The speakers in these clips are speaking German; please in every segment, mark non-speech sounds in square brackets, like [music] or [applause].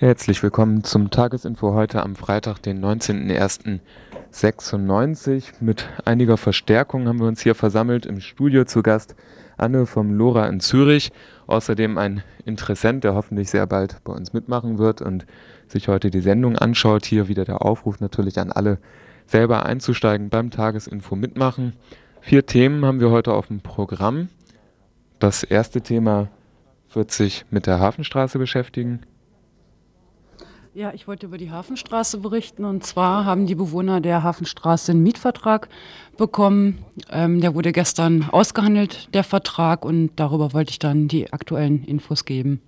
Herzlich willkommen zum Tagesinfo heute am Freitag, den 19.01.96. Mit einiger Verstärkung haben wir uns hier versammelt im Studio zu Gast Anne vom Lora in Zürich. Außerdem ein Interessent, der hoffentlich sehr bald bei uns mitmachen wird und sich heute die Sendung anschaut. Hier wieder der Aufruf natürlich an alle, selber einzusteigen beim Tagesinfo mitmachen. Vier Themen haben wir heute auf dem Programm. Das erste Thema wird sich mit der Hafenstraße beschäftigen. Ja, ich wollte über die Hafenstraße berichten. Und zwar haben die Bewohner der Hafenstraße einen Mietvertrag bekommen. Ähm, der wurde gestern ausgehandelt, der Vertrag. Und darüber wollte ich dann die aktuellen Infos geben.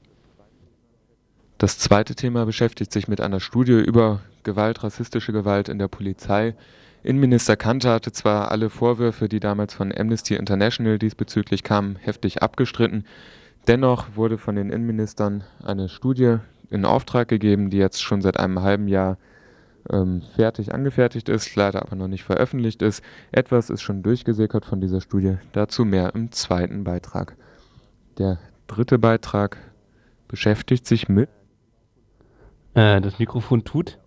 Das zweite Thema beschäftigt sich mit einer Studie über Gewalt, rassistische Gewalt in der Polizei. Innenminister Kanter hatte zwar alle Vorwürfe, die damals von Amnesty International diesbezüglich kamen, heftig abgestritten. Dennoch wurde von den Innenministern eine Studie in Auftrag gegeben, die jetzt schon seit einem halben Jahr ähm, fertig angefertigt ist, leider aber noch nicht veröffentlicht ist. Etwas ist schon durchgesickert von dieser Studie, dazu mehr im zweiten Beitrag. Der dritte Beitrag beschäftigt sich mit. Äh, das Mikrofon tut.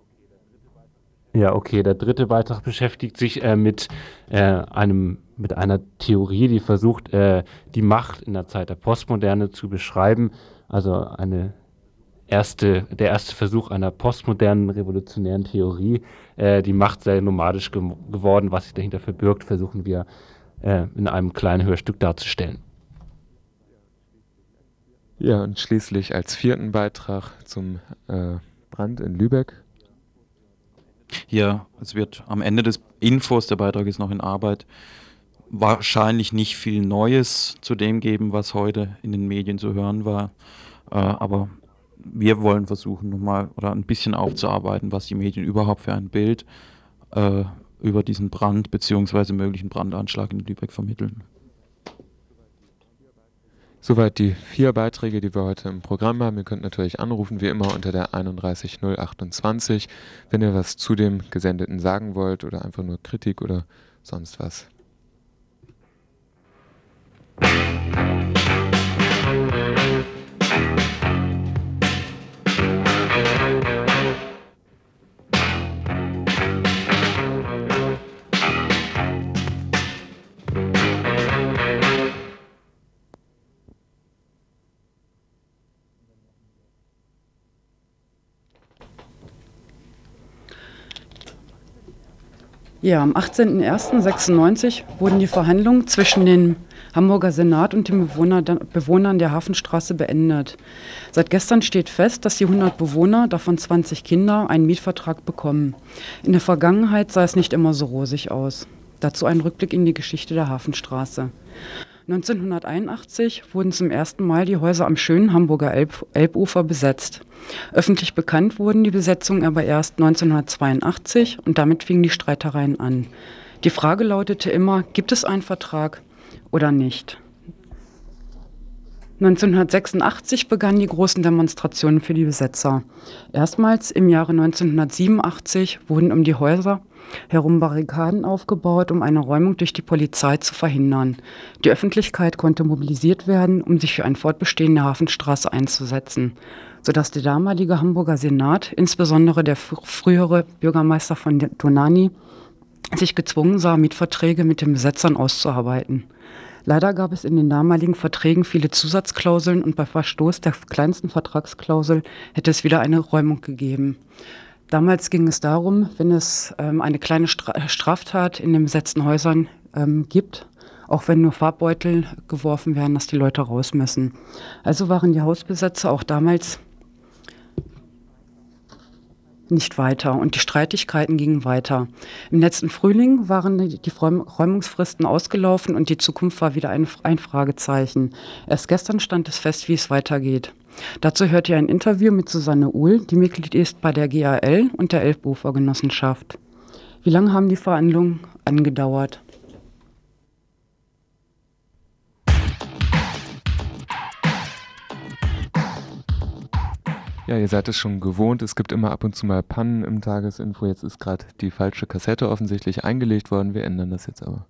Ja, okay. Der dritte Beitrag beschäftigt sich äh, mit äh, einem mit einer Theorie, die versucht, äh, die Macht in der Zeit der Postmoderne zu beschreiben. Also eine erste, der erste Versuch einer postmodernen revolutionären Theorie. Äh, die Macht sei nomadisch ge geworden. Was sich dahinter verbirgt, versuchen wir äh, in einem kleinen Hörstück darzustellen. Ja, und schließlich als vierten Beitrag zum äh, Brand in Lübeck. Ja, es wird am Ende des Infos, der Beitrag ist noch in Arbeit, wahrscheinlich nicht viel Neues zu dem geben, was heute in den Medien zu hören war. Äh, aber wir wollen versuchen, nochmal oder ein bisschen aufzuarbeiten, was die Medien überhaupt für ein Bild äh, über diesen Brand bzw. möglichen Brandanschlag in Lübeck vermitteln. Soweit die vier Beiträge, die wir heute im Programm haben. Ihr könnt natürlich anrufen, wie immer unter der 31028, wenn ihr was zu dem Gesendeten sagen wollt oder einfach nur Kritik oder sonst was. Ja, am 18.01.96 wurden die Verhandlungen zwischen dem Hamburger Senat und den Bewohner, Bewohnern der Hafenstraße beendet. Seit gestern steht fest, dass die 100 Bewohner, davon 20 Kinder, einen Mietvertrag bekommen. In der Vergangenheit sah es nicht immer so rosig aus. Dazu ein Rückblick in die Geschichte der Hafenstraße. 1981 wurden zum ersten Mal die Häuser am schönen Hamburger Elb Elbufer besetzt. Öffentlich bekannt wurden die Besetzungen aber erst 1982 und damit fingen die Streitereien an. Die Frage lautete immer, gibt es einen Vertrag oder nicht? 1986 begannen die großen Demonstrationen für die Besetzer. Erstmals im Jahre 1987 wurden um die Häuser herum Barrikaden aufgebaut, um eine Räumung durch die Polizei zu verhindern. Die Öffentlichkeit konnte mobilisiert werden, um sich für ein Fortbestehen der Hafenstraße einzusetzen, sodass der damalige Hamburger Senat, insbesondere der frühere Bürgermeister von Donani, sich gezwungen sah, Mietverträge mit den Besetzern auszuarbeiten. Leider gab es in den damaligen Verträgen viele Zusatzklauseln und bei Verstoß der kleinsten Vertragsklausel hätte es wieder eine Räumung gegeben. Damals ging es darum, wenn es ähm, eine kleine Stra Straftat in den besetzten Häusern ähm, gibt, auch wenn nur Farbbeutel geworfen werden, dass die Leute raus müssen. Also waren die Hausbesetzer auch damals nicht weiter und die Streitigkeiten gingen weiter. Im letzten Frühling waren die Räumungsfristen ausgelaufen und die Zukunft war wieder ein, ein Fragezeichen. Erst gestern stand es fest, wie es weitergeht. Dazu hört ihr ein Interview mit Susanne Uhl, die Mitglied ist bei der GAL und der Elfbufer Genossenschaft. Wie lange haben die Verhandlungen angedauert? Ja, ihr seid es schon gewohnt. Es gibt immer ab und zu mal Pannen im Tagesinfo. Jetzt ist gerade die falsche Kassette offensichtlich eingelegt worden. Wir ändern das jetzt aber.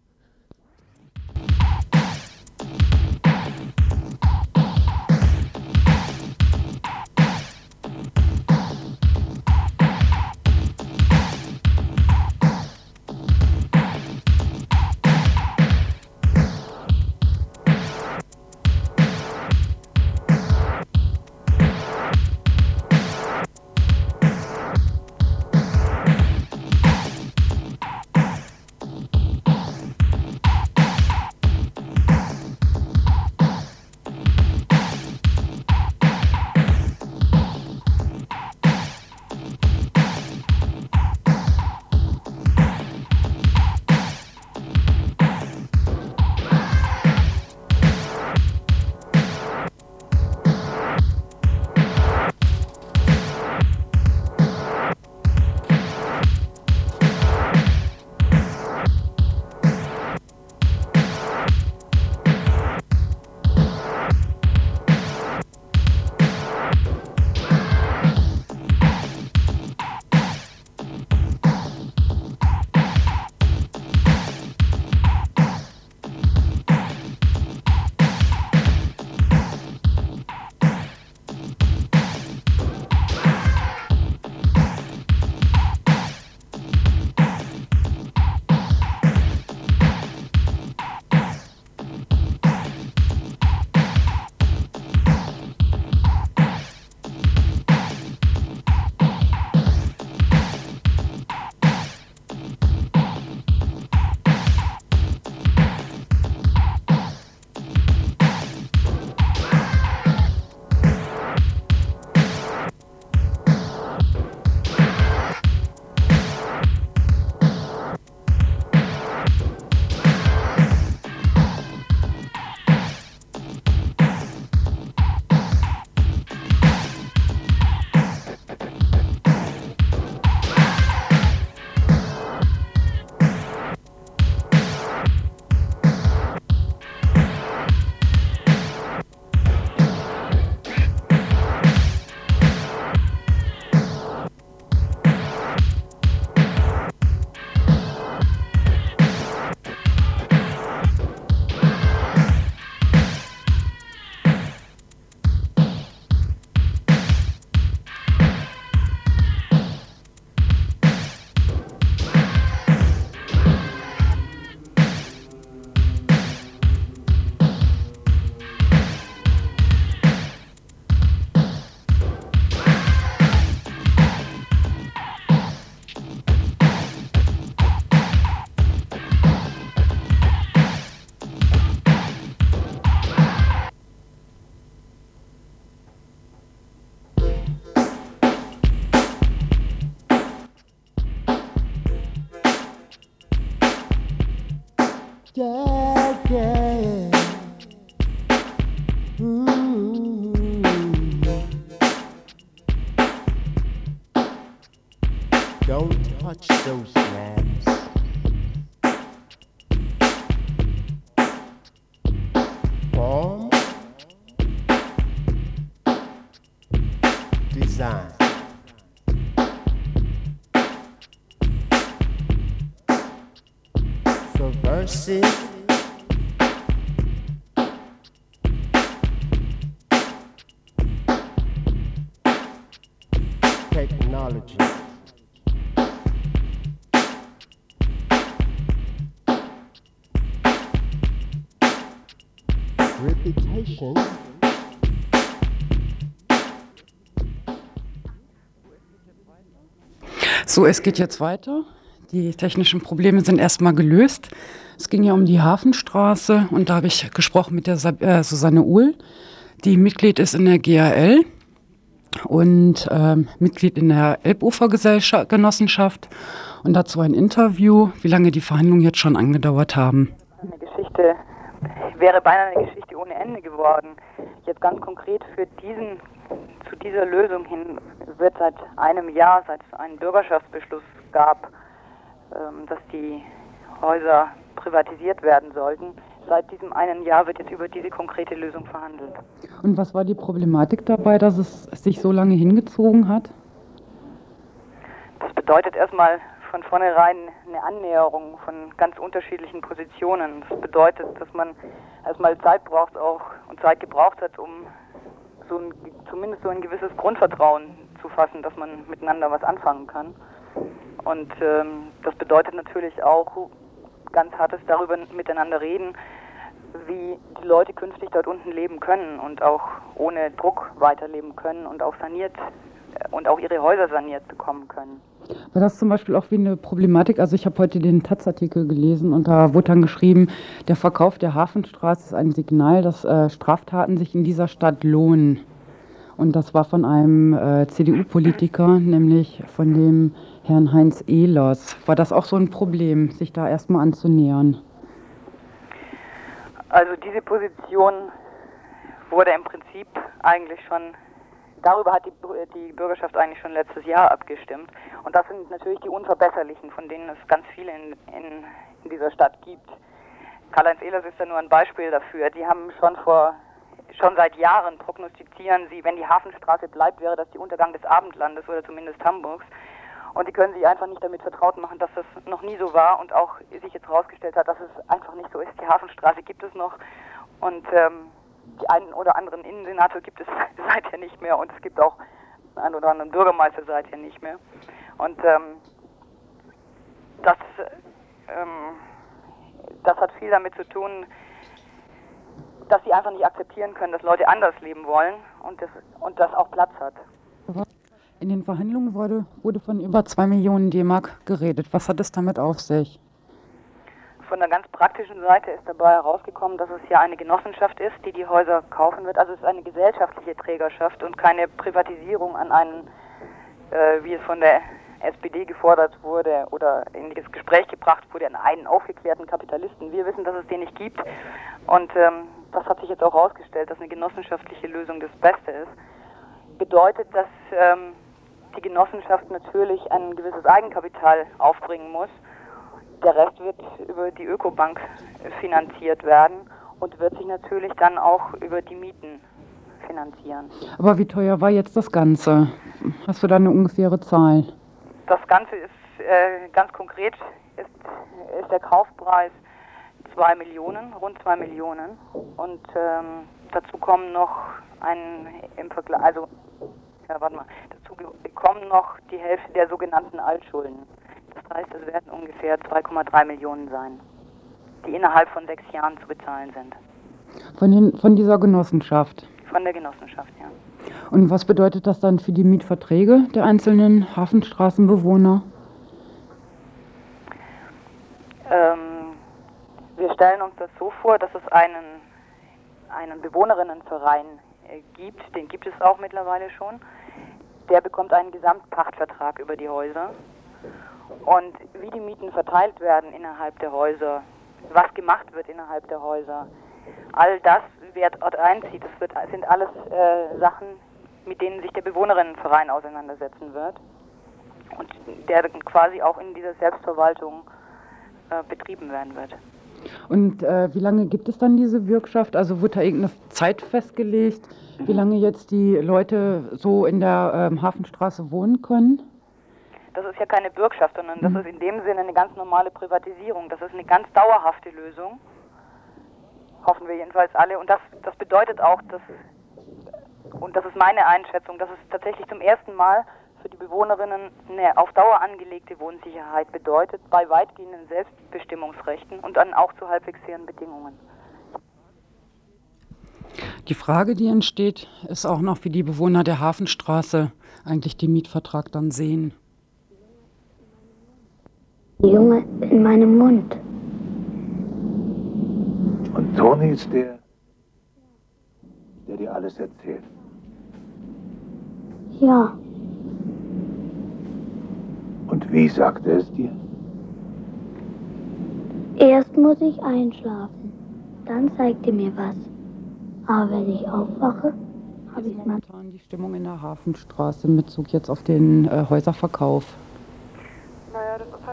Yeah, yeah. So, es geht jetzt weiter. Die technischen Probleme sind erstmal gelöst. Es ging ja um die Hafenstraße und da habe ich gesprochen mit der Sab äh, Susanne Uhl, die Mitglied ist in der GAL und ähm, Mitglied in der Elbufergenossenschaft und dazu ein Interview, wie lange die Verhandlungen jetzt schon angedauert haben. Eine Geschichte wäre beinahe eine Geschichte ohne Ende geworden. Jetzt ganz konkret für diesen, zu dieser Lösung hin wird seit einem Jahr, seit es einen Bürgerschaftsbeschluss gab, ähm, dass die Häuser privatisiert werden sollten. Seit diesem einen Jahr wird jetzt über diese konkrete Lösung verhandelt. Und was war die Problematik dabei, dass es sich so lange hingezogen hat? Das bedeutet erstmal von vornherein eine Annäherung von ganz unterschiedlichen Positionen. Das bedeutet, dass man erstmal Zeit braucht auch und Zeit gebraucht hat, um so ein, zumindest so ein gewisses Grundvertrauen zu fassen, dass man miteinander was anfangen kann. Und ähm, das bedeutet natürlich auch ganz hartes darüber miteinander reden, wie die Leute künftig dort unten leben können und auch ohne Druck weiterleben können und auch saniert äh, und auch ihre Häuser saniert bekommen können. War das zum Beispiel auch wie eine Problematik? Also ich habe heute den Taz-Artikel gelesen und da wurde dann geschrieben, der Verkauf der Hafenstraße ist ein Signal, dass äh, Straftaten sich in dieser Stadt lohnen. Und das war von einem äh, CDU-Politiker, nämlich von dem Herrn Heinz Ehlers. War das auch so ein Problem, sich da erstmal anzunähern? Also diese Position wurde im Prinzip eigentlich schon, darüber hat die, die Bürgerschaft eigentlich schon letztes Jahr abgestimmt. Und das sind natürlich die Unverbesserlichen, von denen es ganz viele in, in, in dieser Stadt gibt. Karl-Heinz Ehlers ist ja nur ein Beispiel dafür. Die haben schon vor, schon seit Jahren prognostizieren sie, wenn die Hafenstraße bleibt, wäre das der Untergang des Abendlandes oder zumindest Hamburgs. Und die können sich einfach nicht damit vertraut machen, dass das noch nie so war und auch sich jetzt herausgestellt hat, dass es einfach nicht so ist. Die Hafenstraße gibt es noch und ähm, die einen oder anderen Innensenator gibt es [laughs] seither nicht mehr und es gibt auch einen oder anderen Bürgermeister seither nicht mehr. Und ähm, das, ähm, das hat viel damit zu tun, dass sie einfach nicht akzeptieren können, dass Leute anders leben wollen und das, und das auch Platz hat. In den Verhandlungen wurde, wurde von über 2 Millionen D-Mark geredet. Was hat es damit auf sich? Von der ganz praktischen Seite ist dabei herausgekommen, dass es hier eine Genossenschaft ist, die die Häuser kaufen wird. Also es ist eine gesellschaftliche Trägerschaft und keine Privatisierung an einen, äh, wie es von der SPD gefordert wurde oder in das Gespräch gebracht wurde, an einen aufgeklärten Kapitalisten. Wir wissen, dass es den nicht gibt und ähm, das hat sich jetzt auch herausgestellt, dass eine genossenschaftliche Lösung das Beste ist. Bedeutet, dass ähm, die Genossenschaft natürlich ein gewisses Eigenkapital aufbringen muss. Der Rest wird über die Ökobank finanziert werden und wird sich natürlich dann auch über die Mieten finanzieren. Aber wie teuer war jetzt das Ganze? Hast du da eine ungefähre Zahl? Das Ganze ist äh, ganz konkret, ist, ist der Kaufpreis 2 Millionen, rund 2 Millionen. Und ähm, dazu kommen noch ein im Vergleich, also ja, warte mal, dazu kommen noch die Hälfte der sogenannten Altschulden. Das heißt, es werden ungefähr 2,3 Millionen sein, die innerhalb von sechs Jahren zu bezahlen sind. Von, den, von dieser Genossenschaft? Von der Genossenschaft, ja. Und was bedeutet das dann für die Mietverträge der einzelnen Hafenstraßenbewohner? Ähm, wir stellen uns das so vor, dass es einen, einen Bewohnerinnenverein äh, gibt, den gibt es auch mittlerweile schon, der bekommt einen Gesamtpachtvertrag über die Häuser. Und wie die Mieten verteilt werden innerhalb der Häuser, was gemacht wird innerhalb der Häuser, all das, wer dort einzieht, das wird, sind alles äh, Sachen, mit denen sich der Bewohnerinnenverein auseinandersetzen wird und der quasi auch in dieser Selbstverwaltung äh, betrieben werden wird. Und äh, wie lange gibt es dann diese Bürgschaft? Also wird da irgendeine Zeit festgelegt, wie lange jetzt die Leute so in der ähm, Hafenstraße wohnen können? Das ist ja keine Bürgschaft, sondern das ist in dem Sinne eine ganz normale Privatisierung. Das ist eine ganz dauerhafte Lösung. Hoffen wir jedenfalls alle. Und das, das bedeutet auch, dass, und das ist meine Einschätzung, dass es tatsächlich zum ersten Mal für die Bewohnerinnen eine auf Dauer angelegte Wohnsicherheit bedeutet, bei weitgehenden Selbstbestimmungsrechten und dann auch zu halbwegs fairen Bedingungen. Die Frage, die entsteht, ist auch noch, wie die Bewohner der Hafenstraße eigentlich den Mietvertrag dann sehen. Junge in meinem Mund. Und Toni ist der, der dir alles erzählt. Ja, Und wie sagte es dir? erst muss ich einschlafen. Dann zeigt er mir was. Aber wenn ich aufwache, habe ich mal. Momentan die Stimmung in der Hafenstraße in Bezug jetzt auf den äh, Häuserverkauf.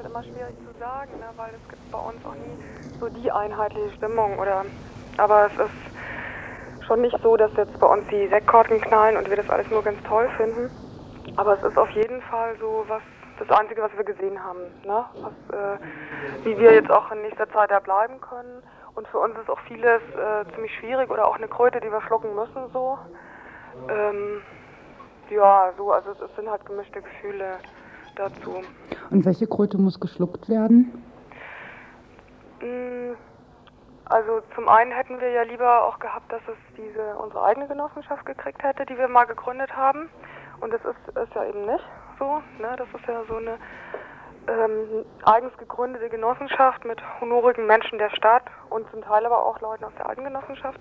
Halt immer schwierig zu sagen, ne? weil es gibt bei uns auch nie so die einheitliche Stimmung. Oder, aber es ist schon nicht so, dass jetzt bei uns die Sektkorken knallen und wir das alles nur ganz toll finden. Aber es ist auf jeden Fall so was, das Einzige, was wir gesehen haben. Ne? Was, äh, wie wir jetzt auch in nächster Zeit da bleiben können. Und für uns ist auch vieles äh, ziemlich schwierig oder auch eine Kröte, die wir schlucken müssen so. Ähm, ja, so, also es sind halt gemischte Gefühle dazu. Und welche Kröte muss geschluckt werden? Mm, Also zum einen hätten wir ja lieber auch gehabt, dass es diese unsere eigene Genossenschaft gekriegt hätte, die wir mal gegründet haben. Und das ist, ist ja eben nicht so. Ne? Das ist ja so eine ähm, eigens gegründete Genossenschaft mit honorigen Menschen der Stadt und zum Teil aber auch Leuten aus der alten Genossenschaft.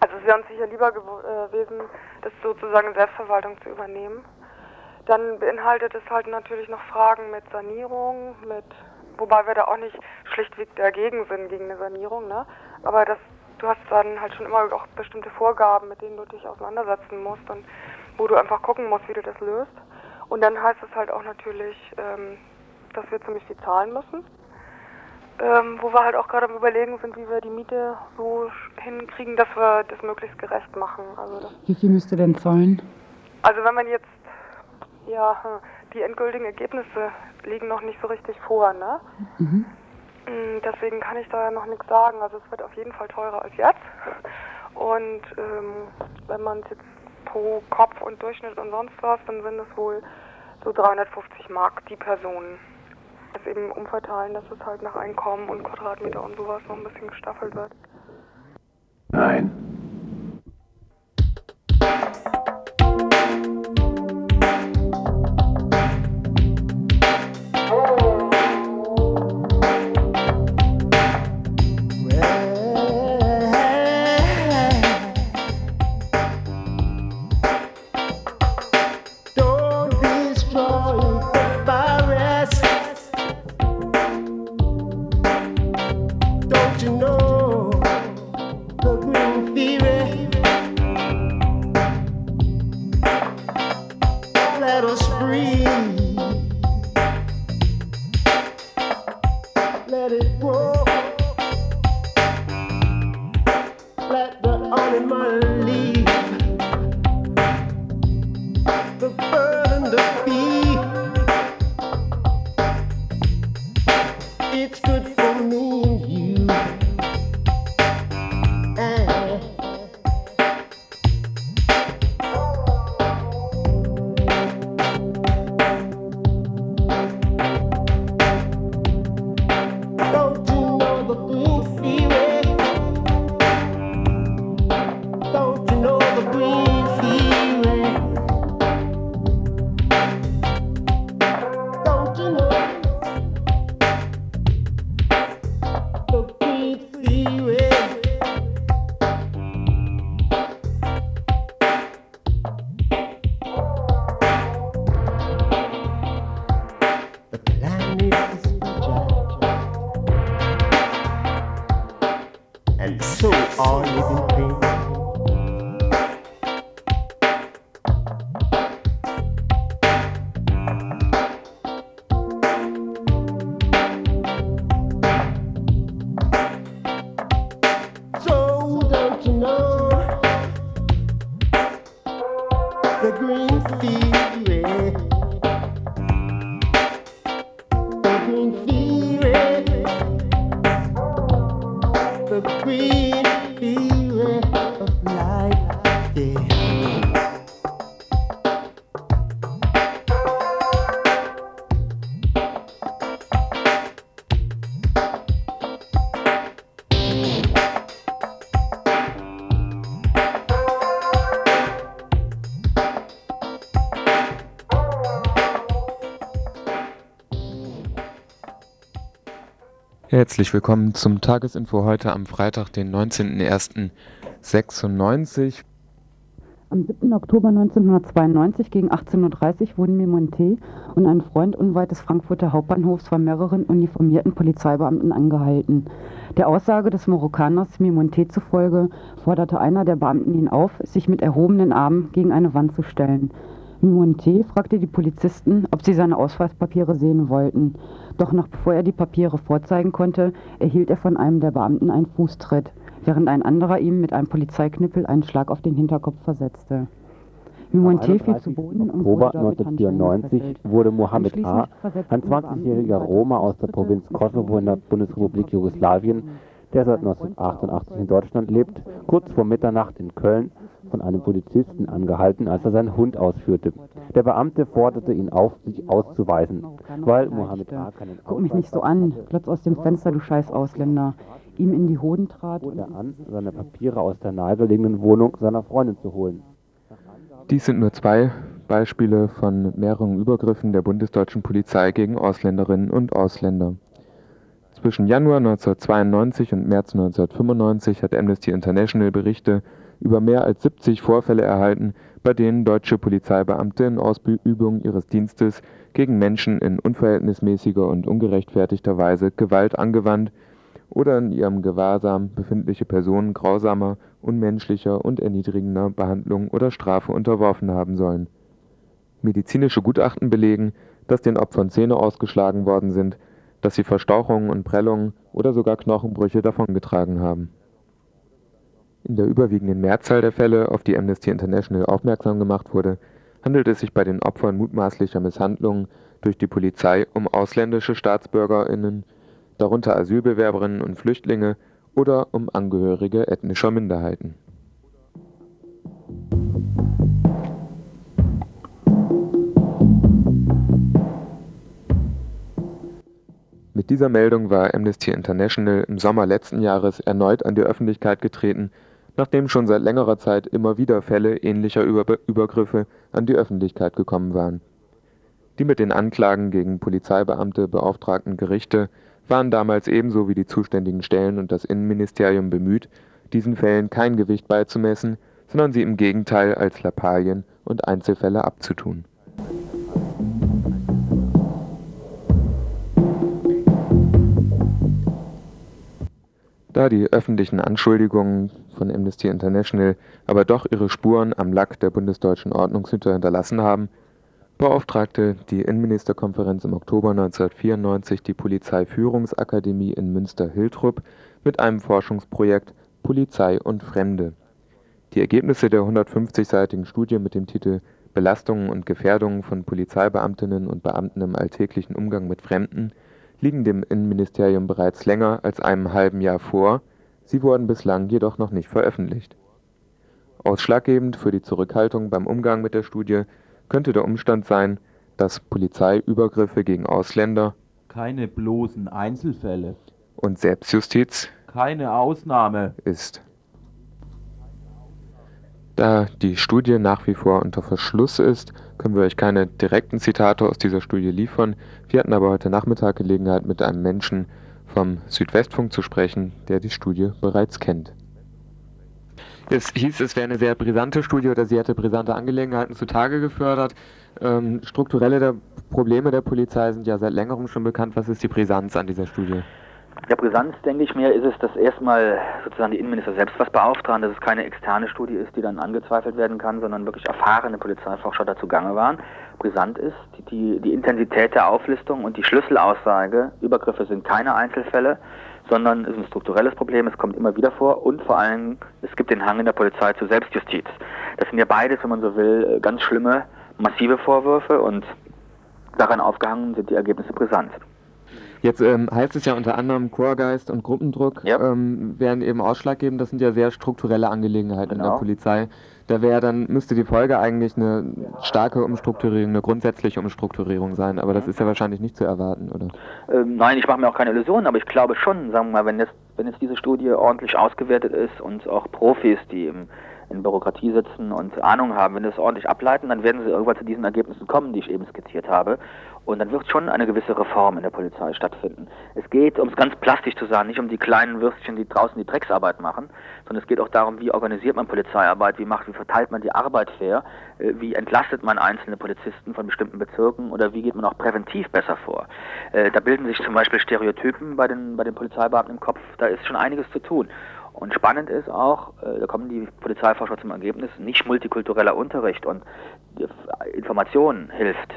Also es wäre uns sicher lieber äh, gewesen, das sozusagen in Selbstverwaltung zu übernehmen. Dann beinhaltet es halt natürlich noch Fragen mit Sanierung, mit wobei wir da auch nicht schlichtweg dagegen sind gegen eine Sanierung, ne? Aber das du hast dann halt schon immer auch bestimmte Vorgaben, mit denen du dich auseinandersetzen musst und wo du einfach gucken musst, wie du das löst. Und dann heißt es halt auch natürlich, ähm, dass wir ziemlich viel zahlen müssen. Ähm, wo wir halt auch gerade am überlegen sind, wie wir die Miete so hinkriegen, dass wir das möglichst gerecht machen. Also Wie viel müsst ihr denn zahlen? also wenn man jetzt, ja, hm, die endgültigen Ergebnisse liegen noch nicht so richtig vor, ne? Mhm. Mm, Deswegen kann ich da noch nichts sagen. Also es wird auf jeden Fall teurer als jetzt. Und ähm, wenn man es jetzt pro Kopf und Durchschnitt und sonst was, dann sind es wohl so 350 Mark die Person. Das eben umverteilen, dass es halt nach Einkommen und Quadratmeter und sowas noch ein bisschen gestaffelt wird. Nein. Herzlich willkommen zum Tagesinfo heute am Freitag, den 19.01.96. Am 7. Oktober 1992 gegen 18.30 Uhr wurden Mimonté und ein Freund unweit des Frankfurter Hauptbahnhofs von mehreren uniformierten Polizeibeamten angehalten. Der Aussage des Marokkaners Mimonté zufolge forderte einer der Beamten ihn auf, sich mit erhobenen Armen gegen eine Wand zu stellen. Monte fragte die Polizisten, ob sie seine Ausweispapiere sehen wollten. Doch noch bevor er die Papiere vorzeigen konnte, erhielt er von einem der Beamten einen Fußtritt, während ein anderer ihm mit einem Polizeiknüppel einen Schlag auf den Hinterkopf versetzte. Monte fiel zu Boden und Oktober wurde dort mit Handschuhen 1994 gefesselt. wurde Mohammed A., ein die Beamten 20-jähriger weitere Roma aus der Provinz Kosovo in der Bundesrepublik Jugoslawien, der seit 1988 in Deutschland lebt, kurz vor Mitternacht in Köln von einem Polizisten angehalten, als er seinen Hund ausführte. Der Beamte forderte ihn auf, sich auszuweisen, weil Mohammed A. keinen Guck mich nicht so an, glotz aus dem Fenster, du scheiß Ausländer. Ihm in die Hoden trat bot er an, seine Papiere aus der nahegelegenen Wohnung seiner Freundin zu holen. Dies sind nur zwei Beispiele von mehreren Übergriffen der bundesdeutschen Polizei gegen Ausländerinnen und Ausländer. Zwischen Januar 1992 und März 1995 hat Amnesty International Berichte über mehr als 70 Vorfälle erhalten, bei denen deutsche Polizeibeamte in Ausübung ihres Dienstes gegen Menschen in unverhältnismäßiger und ungerechtfertigter Weise Gewalt angewandt oder in ihrem Gewahrsam befindliche Personen grausamer, unmenschlicher und erniedrigender Behandlung oder Strafe unterworfen haben sollen. Medizinische Gutachten belegen, dass den Opfern Zähne ausgeschlagen worden sind, dass sie Verstauchungen und Prellungen oder sogar Knochenbrüche davongetragen haben. In der überwiegenden Mehrzahl der Fälle, auf die Amnesty International aufmerksam gemacht wurde, handelt es sich bei den Opfern mutmaßlicher Misshandlungen durch die Polizei um ausländische StaatsbürgerInnen, darunter Asylbewerberinnen und Flüchtlinge oder um Angehörige ethnischer Minderheiten. Mit dieser Meldung war Amnesty International im Sommer letzten Jahres erneut an die Öffentlichkeit getreten, nachdem schon seit längerer Zeit immer wieder Fälle ähnlicher Über Übergriffe an die Öffentlichkeit gekommen waren. Die mit den Anklagen gegen Polizeibeamte beauftragten Gerichte waren damals ebenso wie die zuständigen Stellen und das Innenministerium bemüht, diesen Fällen kein Gewicht beizumessen, sondern sie im Gegenteil als Lappalien und Einzelfälle abzutun. Da die öffentlichen Anschuldigungen von Amnesty International aber doch ihre Spuren am Lack der bundesdeutschen Ordnungshüter hinterlassen haben, beauftragte die Innenministerkonferenz im Oktober 1994 die Polizeiführungsakademie in Münster-Hiltrup mit einem Forschungsprojekt Polizei und Fremde. Die Ergebnisse der 150-seitigen Studie mit dem Titel Belastungen und Gefährdungen von Polizeibeamtinnen und Beamten im alltäglichen Umgang mit Fremden liegen dem Innenministerium bereits länger als einem halben Jahr vor, sie wurden bislang jedoch noch nicht veröffentlicht. Ausschlaggebend für die Zurückhaltung beim Umgang mit der Studie könnte der Umstand sein, dass Polizeiübergriffe gegen Ausländer Keine bloßen Einzelfälle. und Selbstjustiz Keine Ausnahme. ist. Da die Studie nach wie vor unter Verschluss ist, können wir euch keine direkten Zitate aus dieser Studie liefern. Wir hatten aber heute Nachmittag Gelegenheit, mit einem Menschen vom Südwestfunk zu sprechen, der die Studie bereits kennt. Es hieß, es wäre eine sehr brisante Studie oder sie hätte brisante Angelegenheiten zutage gefördert. Ähm, strukturelle der Probleme der Polizei sind ja seit längerem schon bekannt. Was ist die Brisanz an dieser Studie? Der Brisanz, denke ich mir, ist es, dass erstmal sozusagen die Innenminister selbst was beauftragen, dass es keine externe Studie ist, die dann angezweifelt werden kann, sondern wirklich erfahrene Polizeiforscher dazu gange waren. Brisant ist die, die Intensität der Auflistung und die Schlüsselaussage, Übergriffe sind keine Einzelfälle, sondern es ist ein strukturelles Problem, es kommt immer wieder vor und vor allem, es gibt den Hang in der Polizei zur Selbstjustiz. Das sind ja beides, wenn man so will, ganz schlimme, massive Vorwürfe und daran aufgehangen sind die Ergebnisse brisant. Jetzt ähm, heißt es ja unter anderem Chorgeist und Gruppendruck ähm, werden eben ausschlaggebend. Das sind ja sehr strukturelle Angelegenheiten in der Genau. Polizei. Da wäre dann müsste die Folge eigentlich eine starke Umstrukturierung, eine grundsätzliche Umstrukturierung sein. Aber das ist ja wahrscheinlich nicht zu erwarten, oder? Ähm, nein, ich mache mir auch keine Illusionen, aber ich glaube schon, sagen wir mal, wenn jetzt, wenn jetzt diese Studie ordentlich ausgewertet ist und auch Profis, die im, in Bürokratie sitzen und Ahnung haben, wenn sie das ordentlich ableiten, dann werden sie irgendwann zu diesen Ergebnissen kommen, die ich eben skizziert habe. Und dann wird schon eine gewisse Reform in der Polizei stattfinden. Es geht, um es ganz plastisch zu sagen, nicht um die kleinen Würstchen, die draußen die Drecksarbeit machen, sondern es geht auch darum, wie organisiert man Polizeiarbeit, wie macht, wie verteilt man die Arbeit fair, äh, wie entlastet man einzelne Polizisten von bestimmten Bezirken oder wie geht man auch präventiv besser vor. Äh, Da bilden sich zum Beispiel Stereotypen bei den, bei den Polizeibeamten im Kopf, da ist schon einiges zu tun. Und spannend ist auch, äh, da kommen die Polizeiforscher zum Ergebnis, nicht multikultureller Unterricht und Information hilft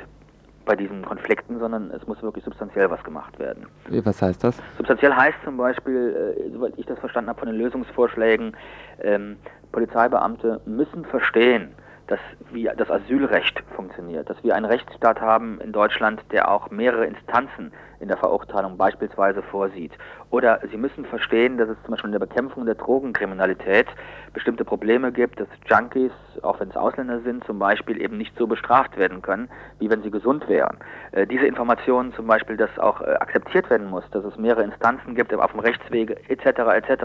bei diesen Konflikten, sondern es muss wirklich substanziell was gemacht werden. Was heißt das? Substanziell heißt zum Beispiel, äh, soweit ich das verstanden habe von den Lösungsvorschlägen, ähm, Polizeibeamte müssen verstehen, dass wie das Asylrecht funktioniert, dass wir einen Rechtsstaat haben in Deutschland, der auch mehrere Instanzen in der Verurteilung beispielsweise vorsieht. Oder Sie müssen verstehen, dass es zum Beispiel in der Bekämpfung der Drogenkriminalität bestimmte Probleme gibt, dass Junkies, auch wenn es Ausländer sind, zum Beispiel eben nicht so bestraft werden können, wie wenn sie gesund wären. Äh, diese Informationen zum Beispiel, dass auch äh, akzeptiert werden muss, dass es mehrere Instanzen gibt auf dem Rechtswege etc. etc.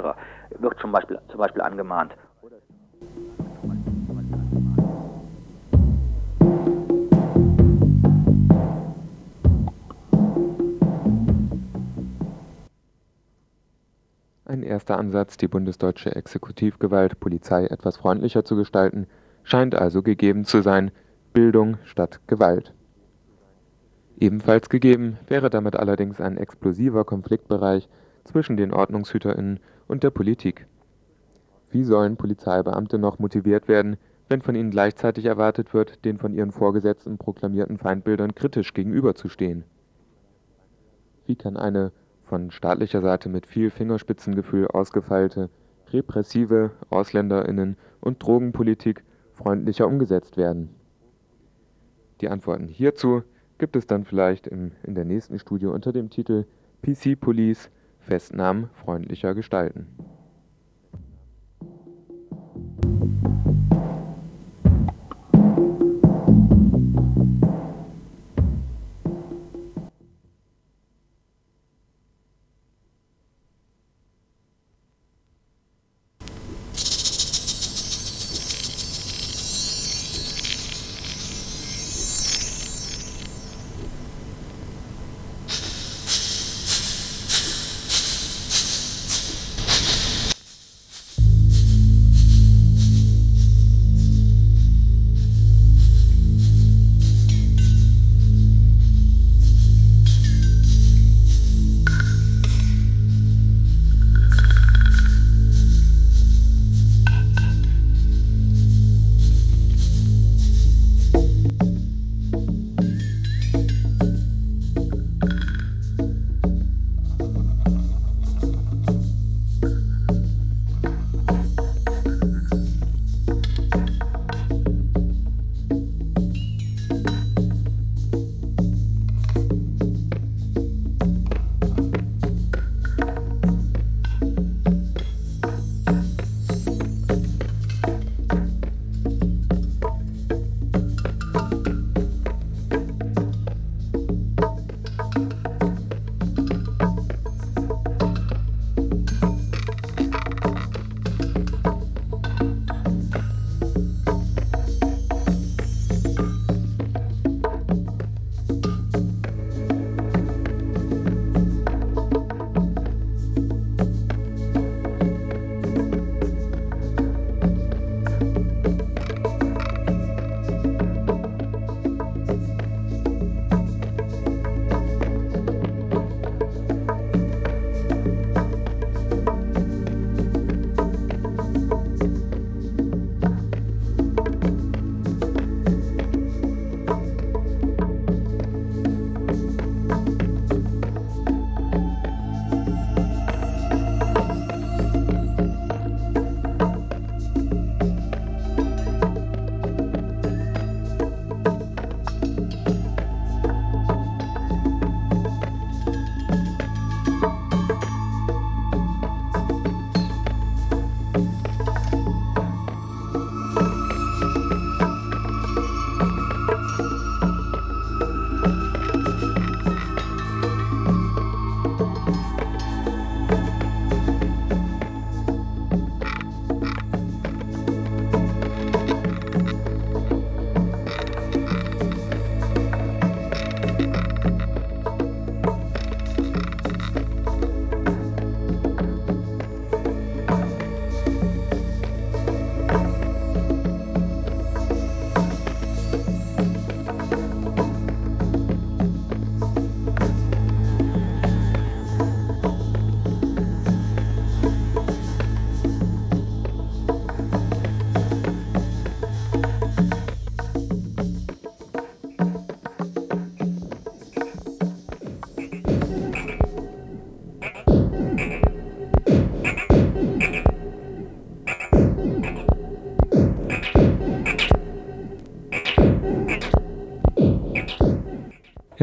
wird zum Beispiel, zum Beispiel angemahnt. Erster Ansatz, die bundesdeutsche Exekutivgewalt Polizei etwas freundlicher zu gestalten, scheint also gegeben zu sein: Bildung statt Gewalt. Ebenfalls gegeben wäre damit allerdings ein explosiver Konfliktbereich zwischen den OrdnungshüterInnen und der Politik. Wie sollen Polizeibeamte noch motiviert werden, wenn von ihnen gleichzeitig erwartet wird, den von ihren Vorgesetzten proklamierten Feindbildern kritisch gegenüberzustehen? Wie kann eine von staatlicher Seite mit viel Fingerspitzengefühl ausgefeilte, repressive AusländerInnen und Drogenpolitik freundlicher umgesetzt werden? Die Antworten hierzu gibt es dann vielleicht im, in der nächsten Studie unter dem Titel PC Police Festnahmen freundlicher gestalten.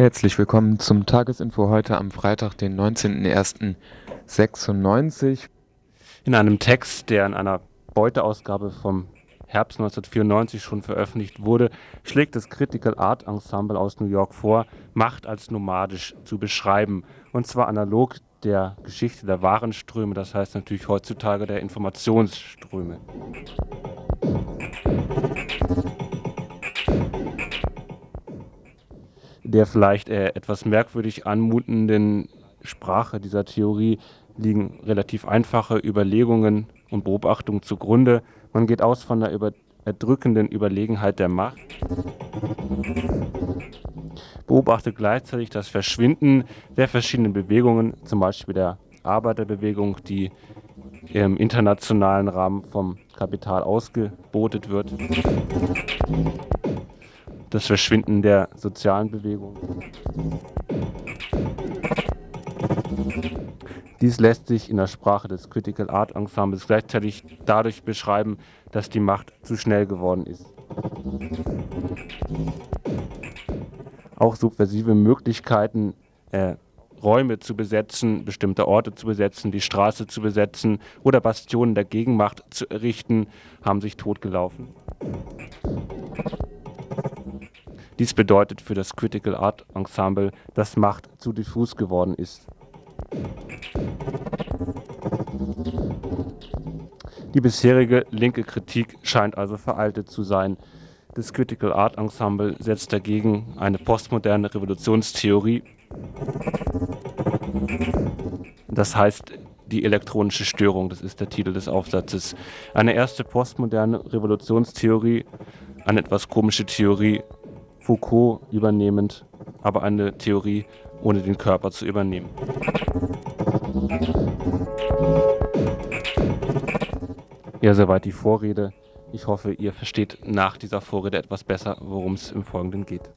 Herzlich willkommen zum Tagesinfo heute am Freitag, den 19.01.96. In einem Text, der in einer Beuteausgabe vom Herbst 1994 schon veröffentlicht wurde, schlägt das Critical Art Ensemble aus New York vor, Macht als nomadisch zu beschreiben. Und zwar analog der Geschichte der Warenströme, das heißt natürlich heutzutage der Informationsströme. Der vielleicht äh, etwas merkwürdig anmutenden Sprache dieser Theorie liegen relativ einfache Überlegungen und Beobachtungen zugrunde. Man geht aus von der über erdrückenden Überlegenheit der Macht, beobachtet gleichzeitig das Verschwinden der verschiedenen Bewegungen, zum Beispiel der Arbeiterbewegung, die im internationalen Rahmen vom Kapital ausgebotet wird, das Verschwinden der sozialen Bewegungen. Dies lässt sich in der Sprache des Critical Art Ensembles gleichzeitig dadurch beschreiben, dass die Macht zu schnell geworden ist. Auch subversive Möglichkeiten, äh, Räume zu besetzen, bestimmte Orte zu besetzen, die Straße zu besetzen oder Bastionen der Gegenmacht zu errichten, haben sich totgelaufen. Dies bedeutet für das Critical Art Ensemble, dass Macht zu diffus geworden ist. Die bisherige linke Kritik scheint also veraltet zu sein. Das Critical Art Ensemble setzt dagegen eine postmoderne Revolutionstheorie, das heißt die elektronische Störung, das ist der Titel des Aufsatzes. Eine erste postmoderne Revolutionstheorie, eine etwas komische Theorie, Foucault übernehmend, aber eine Theorie ohne den Körper zu übernehmen. Ja, soweit die Vorrede. Ich hoffe, ihr versteht nach dieser Vorrede etwas besser, worum es im Folgenden geht.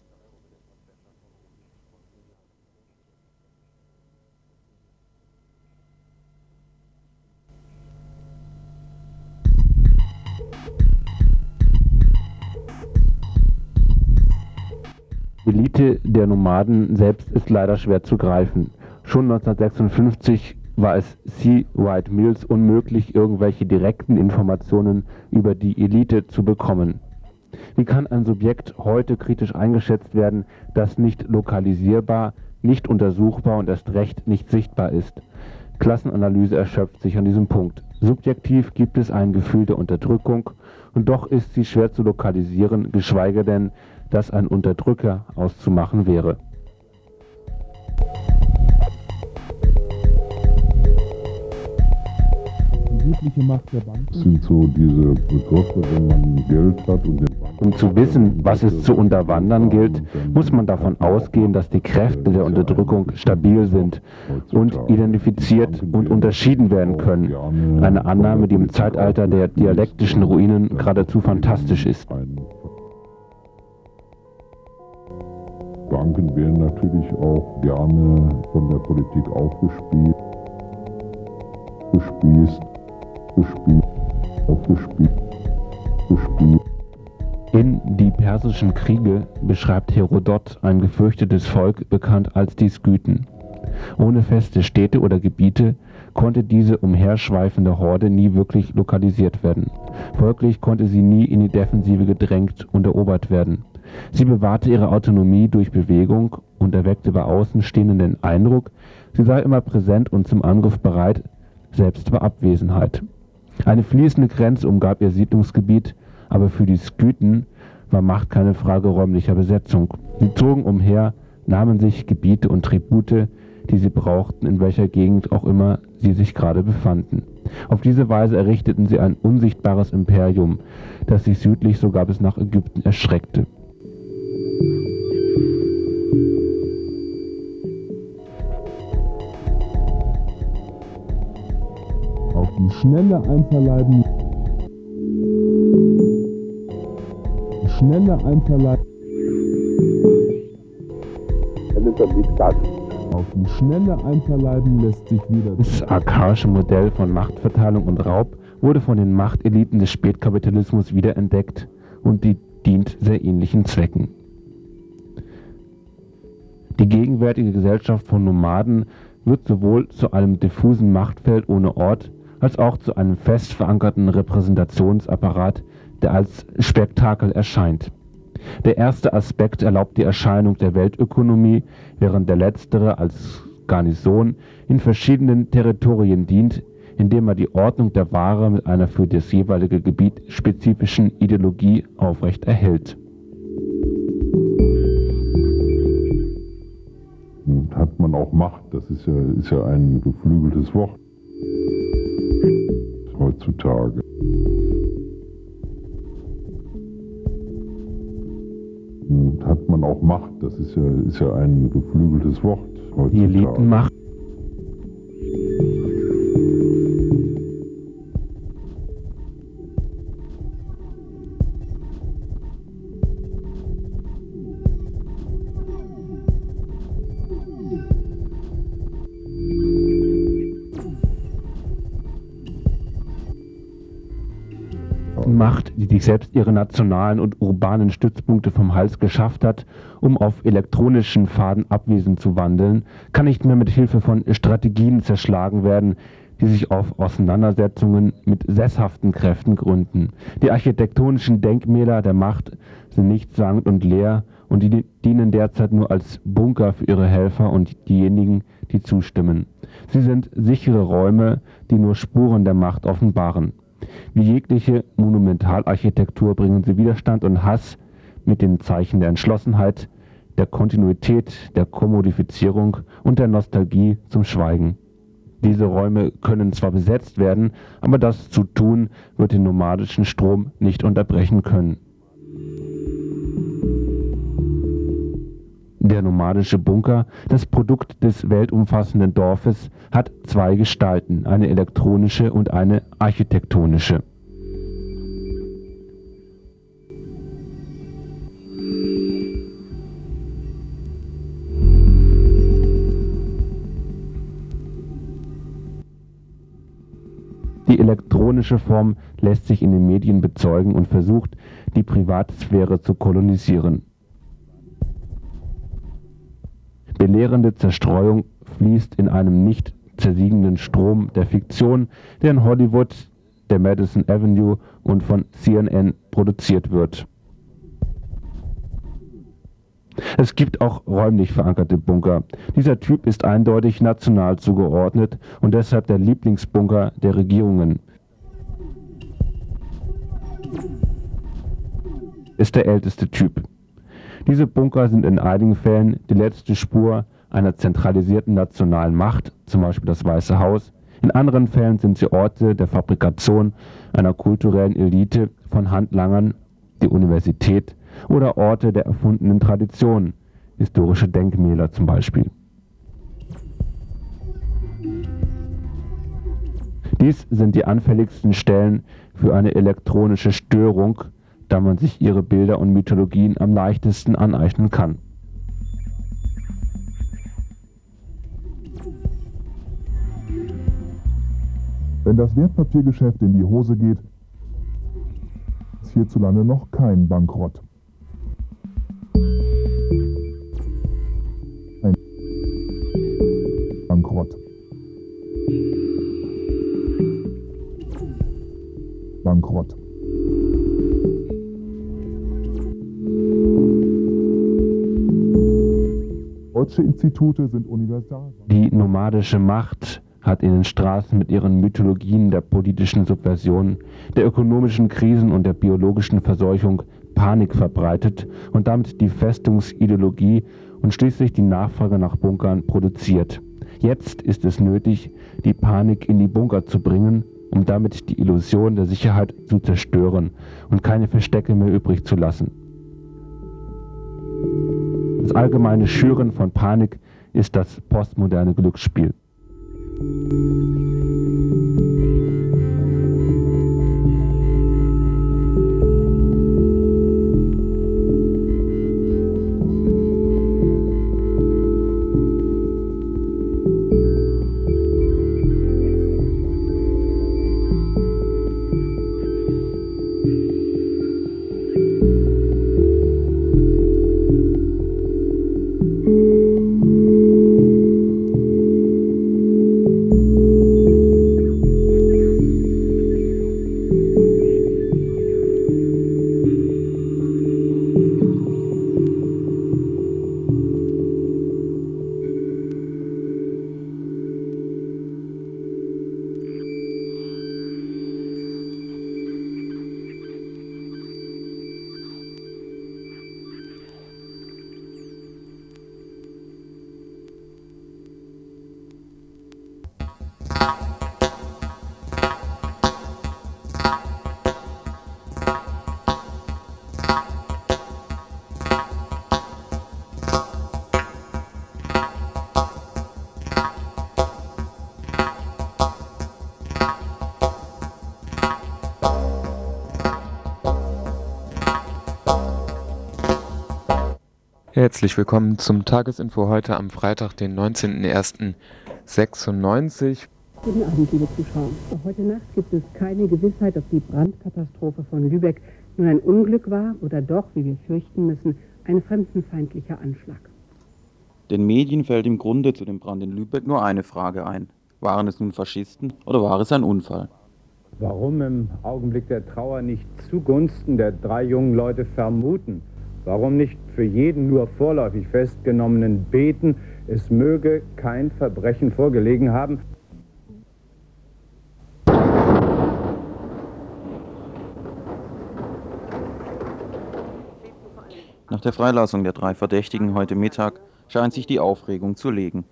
Elite der Nomaden selbst ist leider schwer zu greifen. Schon 1956 war es C. Wright Mills unmöglich, irgendwelche direkten Informationen über die Elite zu bekommen. Wie kann ein Subjekt heute kritisch eingeschätzt werden, das nicht lokalisierbar, nicht untersuchbar und erst recht nicht sichtbar ist? Klassenanalyse erschöpft sich an diesem Punkt. Subjektiv gibt es ein Gefühl der Unterdrückung, und doch ist sie schwer zu lokalisieren, geschweige denn dass ein Unterdrücker auszumachen wäre. Die Macht der Bank sind so diese Begriffe, wenn man Geld hat und den um zu wissen, was es zu unterwandern gilt, muss man davon ausgehen, dass die Kräfte der Unterdrückung stabil sind und identifiziert und unterschieden werden können. Eine Annahme, die im Zeitalter der dialektischen Ruinen geradezu fantastisch ist. Banken werden natürlich auch gerne von der Politik aufgespielt, gespießt, gespielt, aufgespielt, gespielt. In Die persischen Kriege beschreibt Herodot ein gefürchtetes Volk, bekannt als die Skythen. Ohne feste Städte oder Gebiete konnte diese umherschweifende Horde nie wirklich lokalisiert werden. Folglich konnte sie nie in die Defensive gedrängt und erobert werden. Sie bewahrte ihre Autonomie durch Bewegung und erweckte bei Außenstehenden den Eindruck, sie sei immer präsent und zum Angriff bereit, selbst bei Abwesenheit. Eine fließende Grenze umgab ihr Siedlungsgebiet, aber für die Skythen war Macht keine Frage räumlicher Besetzung. Sie zogen umher, nahmen sich Gebiete und Tribute, die sie brauchten, in welcher Gegend auch immer sie sich gerade befanden. Auf diese Weise errichteten sie ein unsichtbares Imperium, das sich südlich sogar bis nach Ägypten erstreckte. Auf die schnelle Einverleiben. Die schnelle Einverleiben. Auf die schnelle Einverleiben lässt sich wieder. Das archaische Modell von Machtverteilung und Raub wurde von den Machteliten des Spätkapitalismus wiederentdeckt und die dient sehr ähnlichen Zwecken. Die gegenwärtige Gesellschaft von Nomaden wird sowohl zu einem diffusen Machtfeld ohne Ort als auch zu einem fest verankerten Repräsentationsapparat, der als Spektakel erscheint. Der erste Aspekt erlaubt die Erscheinung der Weltökonomie, während der letztere als Garnison in verschiedenen Territorien dient, indem er die Ordnung der Ware mit einer für das jeweilige Gebiet spezifischen Ideologie aufrecht erhält. Hat man auch Macht, das ist ja, ist ja ein geflügeltes Wort heutzutage. Hat man auch Macht, das ist ja, ist ja ein geflügeltes Wort heutzutage. Die Elitenmacht Macht, die sich selbst ihre nationalen und urbanen Stützpunkte vom Hals geschafft hat, um auf elektronischen Pfaden abwesend zu wandeln, kann nicht mehr mit Hilfe von Strategien zerschlagen werden, die sich auf Auseinandersetzungen mit sesshaften Kräften gründen. Die architektonischen Denkmäler der Macht sind nichtssagend und leer und die dienen derzeit nur als Bunker für ihre Helfer und diejenigen, die zustimmen. Sie sind sichere Räume, die nur Spuren der Macht offenbaren. Wie jegliche Monumentalarchitektur bringen sie Widerstand und Hass mit den Zeichen der Entschlossenheit, der Kontinuität, der Kommodifizierung und der Nostalgie zum Schweigen. Diese Räume können zwar besetzt werden, aber das zu tun wird den nomadischen Strom nicht unterbrechen können. Der nomadische Bunker, das Produkt des weltumfassenden Dorfes, hat zwei Gestalten, eine elektronische und eine architektonische. Die elektronische Form lässt sich in den Medien bezeugen und versucht, die Privatsphäre zu kolonisieren. Belehrende Zerstreuung fließt in einem nicht zersiegenden Strom der Fiktion, der in Hollywood, der Madison Avenue und von CNN produziert wird. Es gibt auch räumlich verankerte Bunker. Dieser Typ ist eindeutig national zugeordnet und deshalb der Lieblingsbunker der Regierungen. Ist der älteste Typ. Diese Bunker sind in einigen Fällen die letzte Spur einer zentralisierten nationalen Macht, zum Beispiel das Weiße Haus. In anderen Fällen sind sie Orte der Fabrikation einer kulturellen Elite von Handlangern, die Universität oder Orte der erfundenen Tradition, historische Denkmäler zum Beispiel. Dies sind die anfälligsten Stellen für eine elektronische Störung da man sich ihre Bilder und Mythologien am leichtesten aneignen kann. Wenn das Wertpapiergeschäft in die Hose geht, ist hierzulande noch kein Bankrott. Ein Bankrott. Bankrott. Deutsche Institute sind universal. Die nomadische Macht hat in den Straßen mit ihren Mythologien der politischen Subversion, der ökonomischen Krisen und der biologischen Verseuchung Panik verbreitet und damit die Festungsideologie und schließlich die Nachfrage nach Bunkern produziert. Jetzt ist es nötig, die Panik in die Bunker zu bringen, um damit die Illusion der Sicherheit zu zerstören und keine Verstecke mehr übrig zu lassen. Das allgemeine Schüren von Panik ist das postmoderne Glücksspiel. Herzlich willkommen zum Tagesinfo heute am Freitag, den 19.01.96. Guten Abend, liebe Zuschauer. Auch heute Nacht gibt es keine Gewissheit, ob die Brandkatastrophe von Lübeck nun ein Unglück war oder doch, wie wir fürchten müssen, ein fremdenfeindlicher Anschlag. Den Medien fällt im Grunde zu dem Brand in Lübeck nur eine Frage ein. Waren es nun Faschisten oder war es ein Unfall? Warum im Augenblick der Trauer nicht zugunsten der drei jungen Leute vermuten? Warum nicht für jeden nur vorläufig Festgenommenen beten, es möge kein Verbrechen vorgelegen haben? Nach der Freilassung der drei Verdächtigen heute Mittag scheint sich die Aufregung zu legen.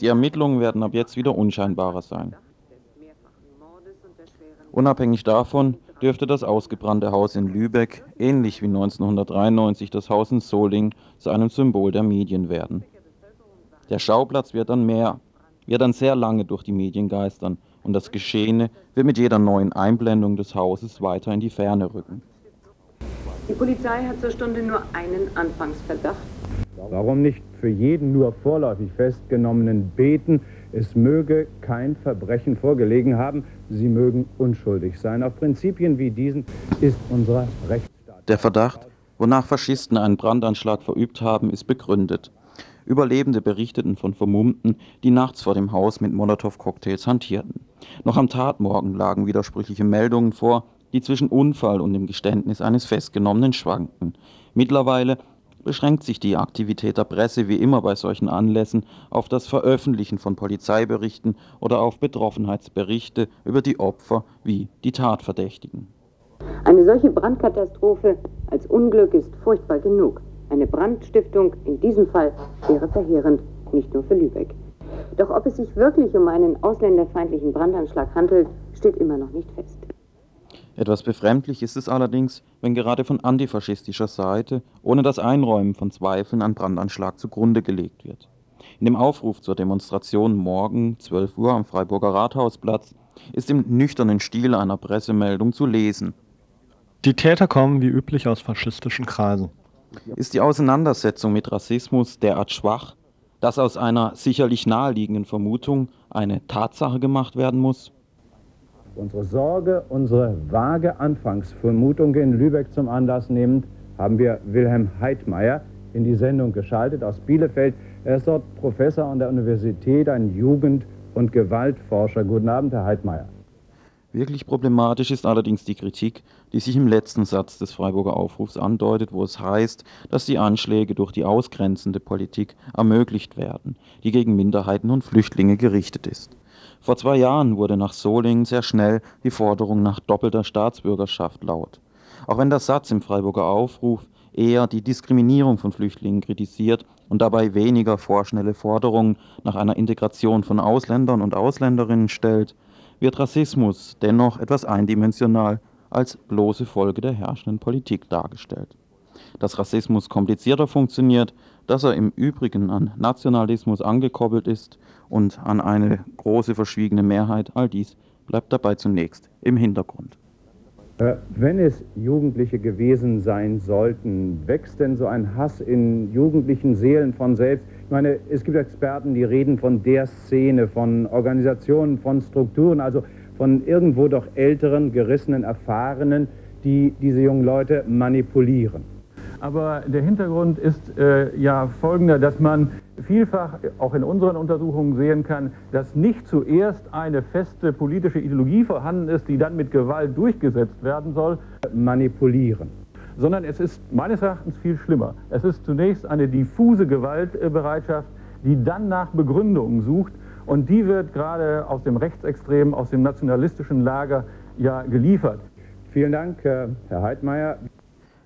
Die Ermittlungen werden ab jetzt wieder unscheinbarer sein. Unabhängig davon dürfte das ausgebrannte Haus in Lübeck, ähnlich wie 1993 das Haus in Soling, zu einem Symbol der Medien werden. Der Schauplatz wird dann mehr, wird dann sehr lange durch die Medien geistern und das Geschehene wird mit jeder neuen Einblendung des Hauses weiter in die Ferne rücken. Die Polizei hat zur Stunde nur einen Anfangsverdacht. Warum nicht für jeden nur vorläufig Festgenommenen beten, es möge kein Verbrechen vorgelegen haben, sie mögen unschuldig sein. Auf Prinzipien wie diesen ist unser Rechtsstaat. Der Verdacht, wonach Faschisten einen Brandanschlag verübt haben, ist begründet. Überlebende berichteten von Vermummten, die nachts vor dem Haus mit Molotow-Cocktails hantierten. Noch am Tatmorgen lagen widersprüchliche Meldungen vor, die zwischen Unfall und dem Geständnis eines Festgenommenen schwankten. Mittlerweile beschränkt sich die Aktivität der Presse wie immer bei solchen Anlässen auf das Veröffentlichen von Polizeiberichten oder auf Betroffenheitsberichte über die Opfer wie die Tatverdächtigen. Eine solche Brandkatastrophe als Unglück ist furchtbar genug. Eine Brandstiftung in diesem Fall wäre verheerend, nicht nur für Lübeck. Doch ob es sich wirklich um einen ausländerfeindlichen Brandanschlag handelt, steht immer noch nicht fest. Etwas befremdlich ist es allerdings, wenn gerade von antifaschistischer Seite ohne das Einräumen von Zweifeln ein Brandanschlag zugrunde gelegt wird. In dem Aufruf zur Demonstration morgen 12 Uhr am Freiburger Rathausplatz ist im nüchternen Stil einer Pressemeldung zu lesen. Die Täter kommen wie üblich aus faschistischen Kreisen. Ist die Auseinandersetzung mit Rassismus derart schwach, dass aus einer sicherlich naheliegenden Vermutung eine Tatsache gemacht werden muss? Unsere Sorge, unsere vage Anfangsvermutung in Lübeck zum Anlass nehmend, haben wir Wilhelm Heidmeier in die Sendung geschaltet aus Bielefeld. Er ist dort Professor an der Universität, ein Jugend- und Gewaltforscher. Guten Abend, Herr Heidmeier. Wirklich problematisch ist allerdings die Kritik, die sich im letzten Satz des Freiburger Aufrufs andeutet, wo es heißt, dass die Anschläge durch die ausgrenzende Politik ermöglicht werden, die gegen Minderheiten und Flüchtlinge gerichtet ist. Vor zwei Jahren wurde nach Solingen sehr schnell die Forderung nach doppelter Staatsbürgerschaft laut. Auch wenn der Satz im Freiburger Aufruf eher die Diskriminierung von Flüchtlingen kritisiert und dabei weniger vorschnelle Forderungen nach einer Integration von Ausländern und Ausländerinnen stellt, wird Rassismus dennoch etwas eindimensional als bloße Folge der herrschenden Politik dargestellt. Dass Rassismus komplizierter funktioniert, dass er im Übrigen an Nationalismus angekoppelt ist und an eine große verschwiegene Mehrheit, all dies bleibt dabei zunächst im Hintergrund. Äh, wenn es Jugendliche gewesen sein sollten, wächst denn so ein Hass in jugendlichen Seelen von selbst? Ich meine, es gibt Experten, die reden von der Szene, von Organisationen, von Strukturen, also von irgendwo doch älteren, gerissenen, erfahrenen, die diese jungen Leute manipulieren. Aber der Hintergrund ist äh, ja folgender, dass man vielfach auch in unseren Untersuchungen sehen kann, dass nicht zuerst eine feste politische Ideologie vorhanden ist, die dann mit Gewalt durchgesetzt werden soll, manipulieren. Sondern es ist meines Erachtens viel schlimmer. Es ist zunächst eine diffuse Gewaltbereitschaft, die dann nach Begründungen sucht und die wird gerade aus dem rechtsextremen, aus dem nationalistischen Lager ja geliefert. Vielen Dank, Herr Heidmeier.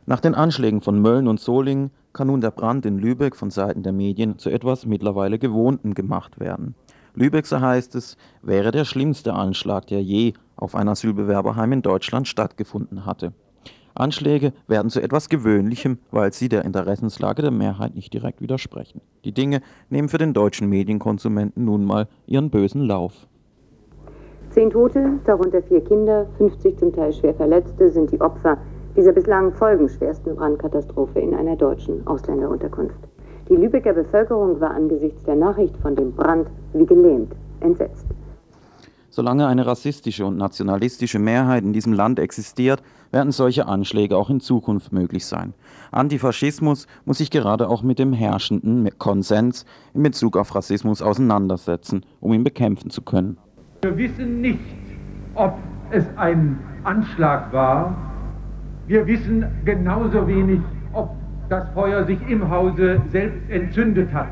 Nach den Anschlägen von Mölln und Solingen kann nun der Brand in Lübeck von Seiten der Medien zu etwas mittlerweile Gewohntem gemacht werden. Lübeck, so heißt es, wäre der schlimmste Anschlag, der je auf ein Asylbewerberheim in Deutschland stattgefunden hatte. Anschläge werden zu etwas Gewöhnlichem, weil sie der Interessenslage der Mehrheit nicht direkt widersprechen. Die Dinge nehmen für den deutschen Medienkonsumenten nun mal ihren bösen Lauf. Zehn Tote, darunter vier Kinder, 50 zum Teil schwer Verletzte, sind die Opfer dieser bislang folgenschwersten Brandkatastrophe in einer deutschen Ausländerunterkunft. Die Lübecker Bevölkerung war angesichts der Nachricht von dem Brand wie gelähmt, entsetzt. Solange eine rassistische und nationalistische Mehrheit in diesem Land existiert, werden solche Anschläge auch in Zukunft möglich sein. Antifaschismus muss sich gerade auch mit dem herrschenden Konsens in Bezug auf Rassismus auseinandersetzen, um ihn bekämpfen zu können. Wir wissen nicht, ob es ein Anschlag war. Wir wissen genauso wenig, ob das Feuer sich im Hause selbst entzündet hat.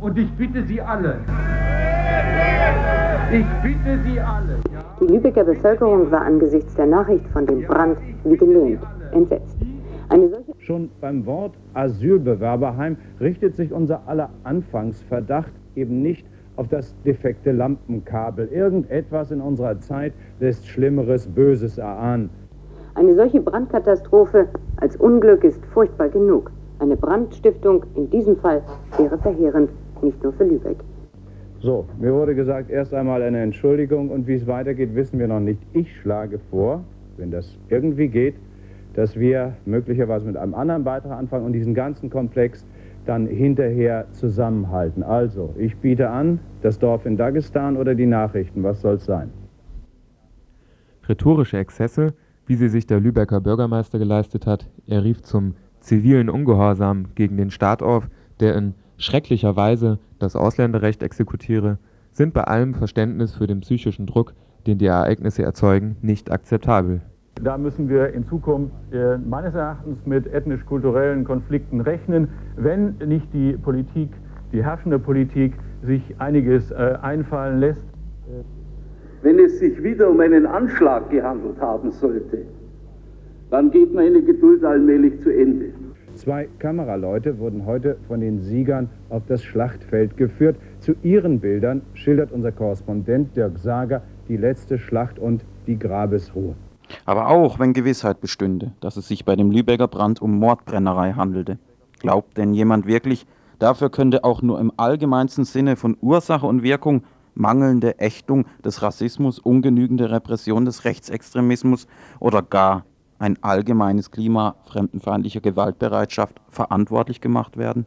Und ich bitte Sie alle, ich bitte Sie alle. Die Lübecker Bevölkerung war angesichts der Nachricht von dem Brand wie gelähmt, entsetzt. Eine solche Schon beim Wort Asylbewerberheim richtet sich unser aller Anfangsverdacht eben nicht auf das defekte Lampenkabel. Irgendetwas in unserer Zeit lässt Schlimmeres, Böses erahnen. Eine solche Brandkatastrophe als Unglück ist furchtbar genug. Eine Brandstiftung in diesem Fall wäre verheerend, nicht nur für Lübeck. So, mir wurde gesagt, erst einmal eine Entschuldigung und wie es weitergeht, wissen wir noch nicht. Ich schlage vor, wenn das irgendwie geht, dass wir möglicherweise mit einem anderen Beitrag anfangen und diesen ganzen Komplex dann hinterher zusammenhalten. Also, ich biete an, das Dorf in Dagestan oder die Nachrichten, was soll es sein? Rhetorische Exzesse, wie sie sich der Lübecker Bürgermeister geleistet hat, er rief zum zivilen Ungehorsam gegen den Staat auf, der in schrecklicher Weise das Ausländerrecht exekutiere, sind bei allem Verständnis für den psychischen Druck, den die Ereignisse erzeugen, nicht akzeptabel. Da müssen wir in Zukunft äh, meines Erachtens mit ethnisch-kulturellen Konflikten rechnen, wenn nicht die Politik, die herrschende Politik, sich einiges äh, einfallen lässt. Wenn es sich wieder um einen Anschlag gehandelt haben sollte, dann geht meine Geduld allmählich zu Ende. Zwei Kameraleute wurden heute von den Siegern auf das Schlachtfeld geführt. Zu ihren Bildern schildert unser Korrespondent Dirk Sager die letzte Schlacht und die Grabesruhe. Aber auch wenn Gewissheit bestünde, dass es sich bei dem Lübecker Brand um Mordbrennerei handelte. Glaubt denn jemand wirklich, dafür könnte auch nur im allgemeinsten Sinne von Ursache und Wirkung mangelnde Ächtung des Rassismus, ungenügende Repression des Rechtsextremismus oder gar ein allgemeines Klima fremdenfeindlicher Gewaltbereitschaft verantwortlich gemacht werden?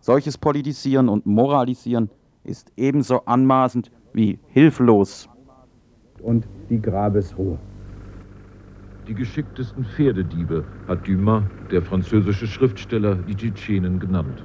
Solches Politisieren und Moralisieren ist ebenso anmaßend wie hilflos. Und die Grabesruhe. Die geschicktesten Pferdediebe hat Dumas, der französische Schriftsteller, die Tschetschenen genannt.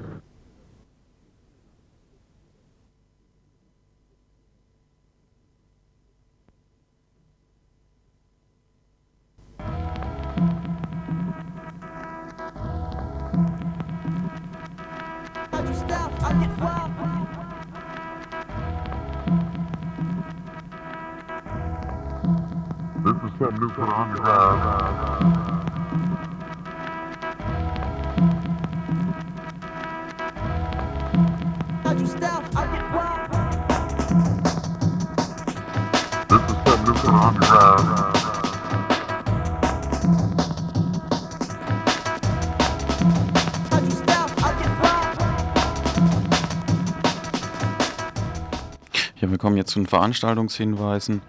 Ja, wir kommen jetzt zu den Veranstaltungshinweisen.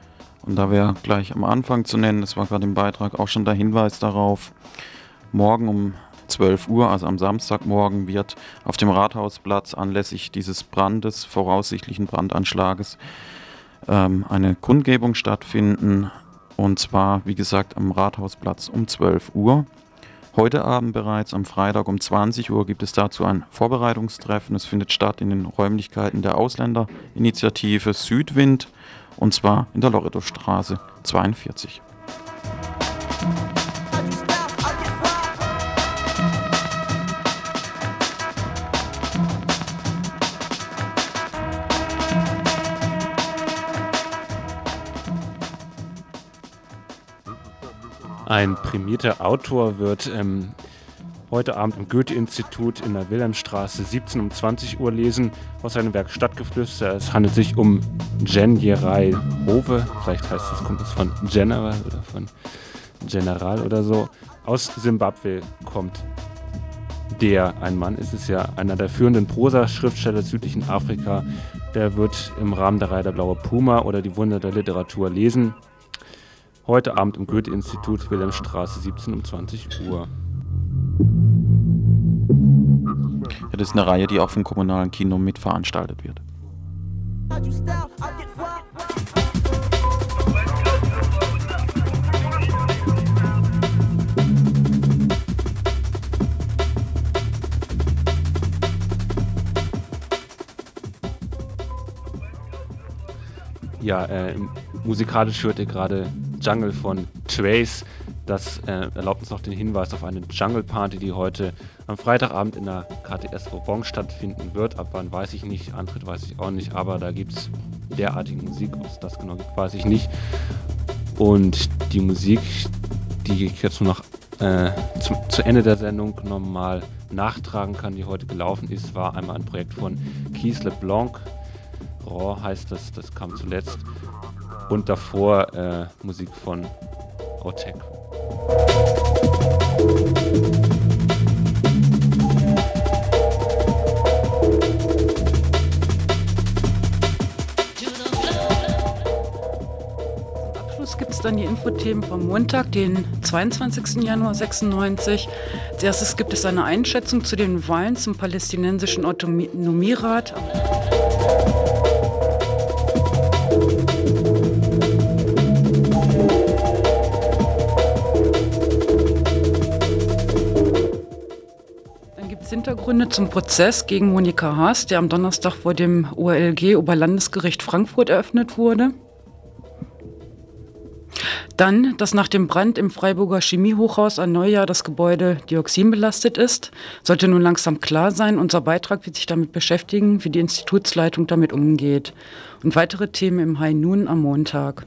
Und da wäre gleich am Anfang zu nennen, das war gerade im Beitrag auch schon der Hinweis darauf, morgen um 12 Uhr, also am Samstagmorgen, wird auf dem Rathausplatz anlässlich dieses Brandes, voraussichtlichen Brandanschlages, ähm, eine Kundgebung stattfinden. Und zwar, wie gesagt, am Rathausplatz um 12 Uhr. Heute Abend bereits, am Freitag um 20 Uhr, gibt es dazu ein Vorbereitungstreffen. Es findet statt in den Räumlichkeiten der Ausländerinitiative Südwind und zwar in der Loreto-Straße 42. Ein prämierter Autor wird ähm, heute Abend im Goethe-Institut in der Wilhelmstraße 17 um 20 Uhr lesen aus seinem Werk Stadtgeflüster. Es handelt sich um Genjerai Hove, vielleicht heißt es, kommt es von General oder von General oder so. Aus Simbabwe kommt der, ein Mann ist es ja, einer der führenden Prosa-Schriftsteller südlichen Afrika. Der wird im Rahmen der Reihe Der Blaue Puma oder Die Wunder der Literatur lesen. Heute Abend im Goethe-Institut Wilhelmstraße 17 um 20 Uhr. Ja, das ist eine Reihe, die auch vom kommunalen Kino mitveranstaltet wird. Ja, äh, musikalisch hört ihr gerade Jungle von Trace. Das äh, erlaubt uns noch den Hinweis auf eine Jungle Party, die heute am Freitagabend in der KTS Vauban stattfinden wird. Ab wann weiß ich nicht, Antritt weiß ich auch nicht, aber da gibt es derartige Musik. Ob es das genau gibt, weiß ich nicht. Und die Musik, die ich jetzt nur noch äh, zum, zu Ende der Sendung nochmal nachtragen kann, die heute gelaufen ist, war einmal ein Projekt von Keith LeBlanc. Raw heißt das, das kam zuletzt. Und davor äh, Musik von Otek. Abschluss gibt es dann die Infothemen vom Montag, den 22. Januar 96. Als erstes gibt es eine Einschätzung zu den Wahlen zum palästinensischen Autonomierat. Hintergründe zum Prozess gegen Monika Haas, der am Donnerstag vor dem OLG Oberlandesgericht Frankfurt eröffnet wurde. Dann, dass nach dem Brand im Freiburger Chemiehochhaus ein Neujahr das Gebäude dioxinbelastet ist, sollte nun langsam klar sein. Unser Beitrag wird sich damit beschäftigen, wie die Institutsleitung damit umgeht. Und weitere Themen im High Noon am Montag.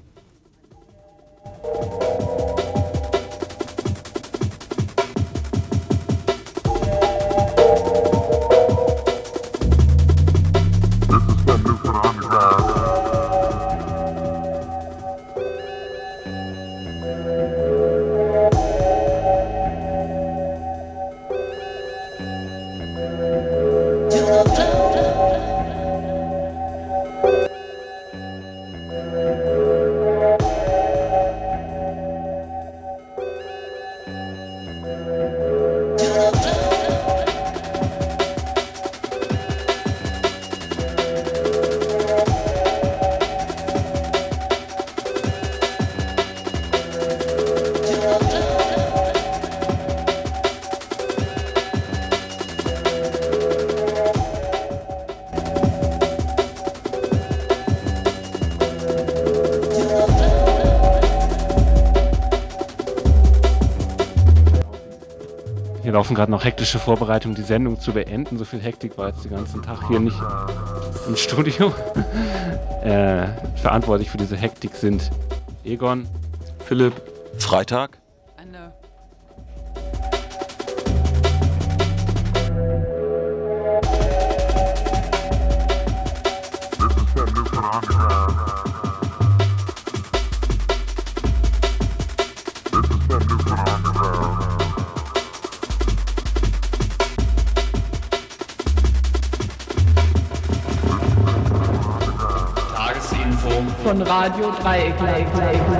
Laufen gerade noch hektische Vorbereitungen, die Sendung zu beenden. So viel Hektik war jetzt den ganzen Tag hier nicht im Studio. [laughs] äh, verantwortlich für diese Hektik sind Egon, Philipp, Freitag. Tagesinfo von Radio Dreieckland.